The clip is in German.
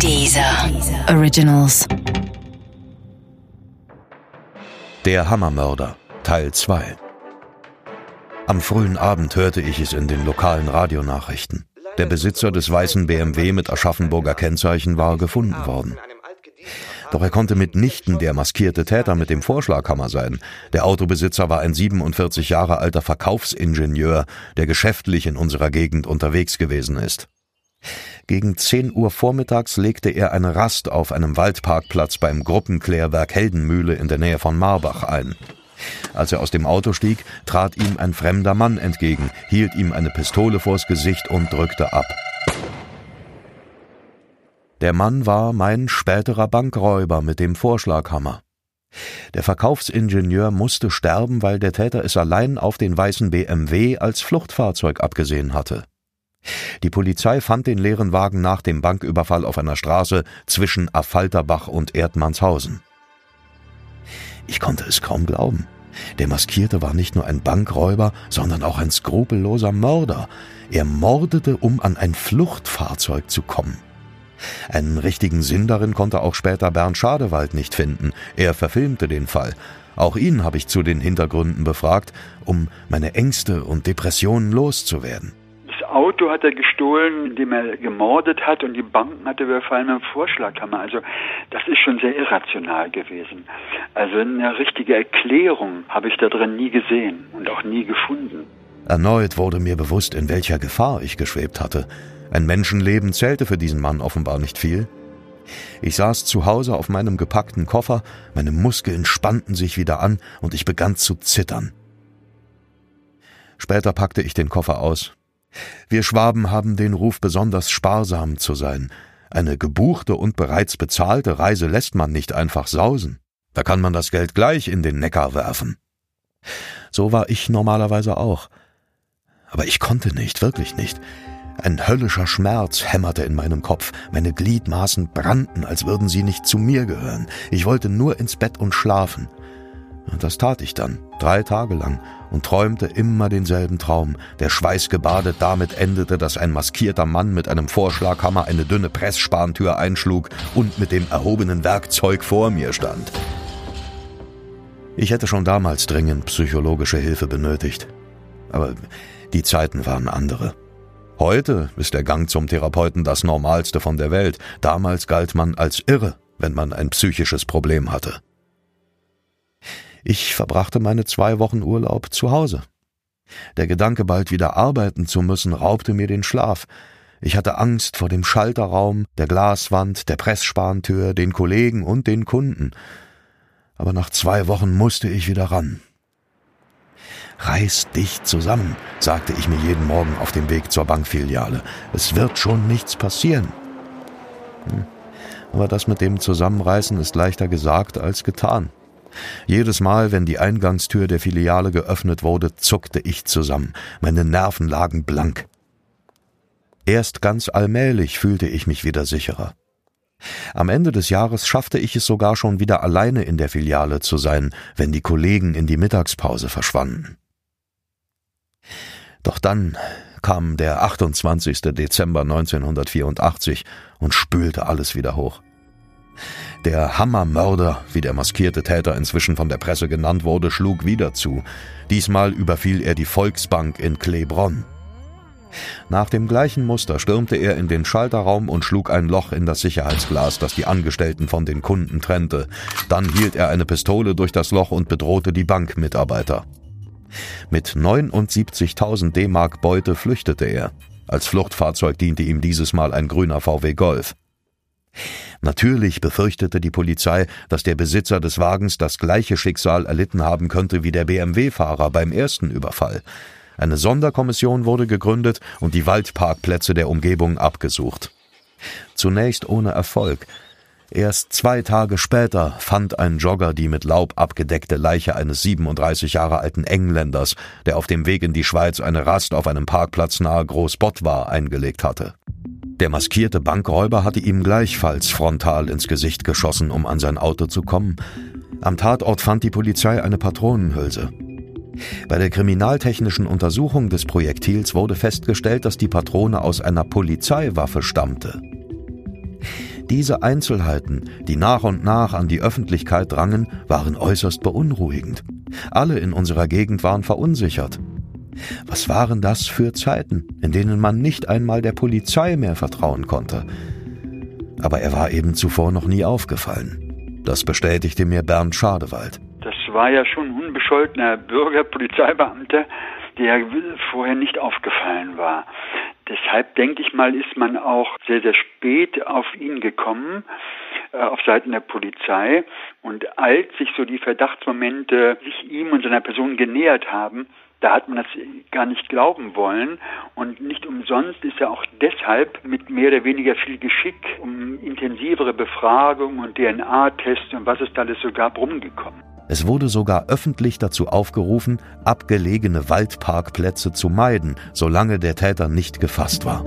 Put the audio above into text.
Dieser Originals. Der Hammermörder Teil 2 Am frühen Abend hörte ich es in den lokalen Radionachrichten. Der Besitzer des weißen BMW mit Aschaffenburger Kennzeichen war gefunden worden. Doch er konnte mitnichten der maskierte Täter mit dem Vorschlaghammer sein. Der Autobesitzer war ein 47 Jahre alter Verkaufsingenieur, der geschäftlich in unserer Gegend unterwegs gewesen ist. Gegen 10 Uhr vormittags legte er eine Rast auf einem Waldparkplatz beim Gruppenklärwerk Heldenmühle in der Nähe von Marbach ein. Als er aus dem Auto stieg, trat ihm ein fremder Mann entgegen, hielt ihm eine Pistole vors Gesicht und drückte ab. Der Mann war mein späterer Bankräuber mit dem Vorschlaghammer. Der Verkaufsingenieur musste sterben, weil der Täter es allein auf den weißen BMW als Fluchtfahrzeug abgesehen hatte. Die Polizei fand den leeren Wagen nach dem Banküberfall auf einer Straße zwischen Affalterbach und Erdmannshausen. Ich konnte es kaum glauben. Der Maskierte war nicht nur ein Bankräuber, sondern auch ein skrupelloser Mörder. Er mordete, um an ein Fluchtfahrzeug zu kommen. Einen richtigen Sinn darin konnte auch später Bernd Schadewald nicht finden. Er verfilmte den Fall. Auch ihn habe ich zu den Hintergründen befragt, um meine Ängste und Depressionen loszuwerden. Auto hat er gestohlen, indem er gemordet hat und die Banken hat er überfallen mit dem Vorschlaghammer. Also das ist schon sehr irrational gewesen. Also eine richtige Erklärung habe ich da drin nie gesehen und auch nie gefunden. Erneut wurde mir bewusst, in welcher Gefahr ich geschwebt hatte. Ein Menschenleben zählte für diesen Mann offenbar nicht viel. Ich saß zu Hause auf meinem gepackten Koffer, meine Muskeln spannten sich wieder an und ich begann zu zittern. Später packte ich den Koffer aus. Wir Schwaben haben den Ruf, besonders sparsam zu sein. Eine gebuchte und bereits bezahlte Reise lässt man nicht einfach sausen. Da kann man das Geld gleich in den Neckar werfen. So war ich normalerweise auch. Aber ich konnte nicht, wirklich nicht. Ein höllischer Schmerz hämmerte in meinem Kopf, meine Gliedmaßen brannten, als würden sie nicht zu mir gehören. Ich wollte nur ins Bett und schlafen. Und das tat ich dann, drei Tage lang, und träumte immer denselben Traum, der schweißgebadet damit endete, dass ein maskierter Mann mit einem Vorschlaghammer eine dünne Pressspanntür einschlug und mit dem erhobenen Werkzeug vor mir stand. Ich hätte schon damals dringend psychologische Hilfe benötigt. Aber die Zeiten waren andere. Heute ist der Gang zum Therapeuten das Normalste von der Welt. Damals galt man als irre, wenn man ein psychisches Problem hatte. Ich verbrachte meine zwei Wochen Urlaub zu Hause. Der Gedanke, bald wieder arbeiten zu müssen, raubte mir den Schlaf. Ich hatte Angst vor dem Schalterraum, der Glaswand, der Pressspanntür, den Kollegen und den Kunden. Aber nach zwei Wochen musste ich wieder ran. Reiß dich zusammen, sagte ich mir jeden Morgen auf dem Weg zur Bankfiliale. Es wird schon nichts passieren. Hm. Aber das mit dem Zusammenreißen ist leichter gesagt als getan. Jedes Mal, wenn die Eingangstür der Filiale geöffnet wurde, zuckte ich zusammen. Meine Nerven lagen blank. Erst ganz allmählich fühlte ich mich wieder sicherer. Am Ende des Jahres schaffte ich es sogar schon wieder alleine in der Filiale zu sein, wenn die Kollegen in die Mittagspause verschwanden. Doch dann kam der 28. Dezember 1984 und spülte alles wieder hoch. Der Hammermörder, wie der maskierte Täter inzwischen von der Presse genannt wurde, schlug wieder zu. Diesmal überfiel er die Volksbank in Klebronn. Nach dem gleichen Muster stürmte er in den Schalterraum und schlug ein Loch in das Sicherheitsglas, das die Angestellten von den Kunden trennte. Dann hielt er eine Pistole durch das Loch und bedrohte die Bankmitarbeiter. Mit 79.000 D-Mark Beute flüchtete er. Als Fluchtfahrzeug diente ihm dieses Mal ein grüner VW Golf. Natürlich befürchtete die Polizei, dass der Besitzer des Wagens das gleiche Schicksal erlitten haben könnte wie der BMW-Fahrer beim ersten Überfall. Eine Sonderkommission wurde gegründet und die Waldparkplätze der Umgebung abgesucht. Zunächst ohne Erfolg, Erst zwei Tage später fand ein Jogger die mit Laub abgedeckte Leiche eines 37 Jahre alten Engländers, der auf dem Weg in die Schweiz eine Rast auf einem Parkplatz nahe Großbottwar eingelegt hatte. Der maskierte Bankräuber hatte ihm gleichfalls frontal ins Gesicht geschossen, um an sein Auto zu kommen. Am Tatort fand die Polizei eine Patronenhülse. Bei der kriminaltechnischen Untersuchung des Projektils wurde festgestellt, dass die Patrone aus einer Polizeiwaffe stammte. Diese Einzelheiten, die nach und nach an die Öffentlichkeit drangen, waren äußerst beunruhigend. Alle in unserer Gegend waren verunsichert. Was waren das für Zeiten, in denen man nicht einmal der Polizei mehr vertrauen konnte? Aber er war eben zuvor noch nie aufgefallen. Das bestätigte mir Bernd Schadewald. Das war ja schon ein unbescholtener Bürger, Polizeibeamter, der vorher nicht aufgefallen war. Deshalb denke ich mal, ist man auch sehr, sehr spät auf ihn gekommen, äh, auf Seiten der Polizei. Und als sich so die Verdachtsmomente sich ihm und seiner Person genähert haben, da hat man das gar nicht glauben wollen. Und nicht umsonst ist er auch deshalb mit mehr oder weniger viel Geschick um intensivere Befragung und DNA-Tests und was es da alles so gab, rumgekommen. Es wurde sogar öffentlich dazu aufgerufen, abgelegene Waldparkplätze zu meiden, solange der Täter nicht gefasst war.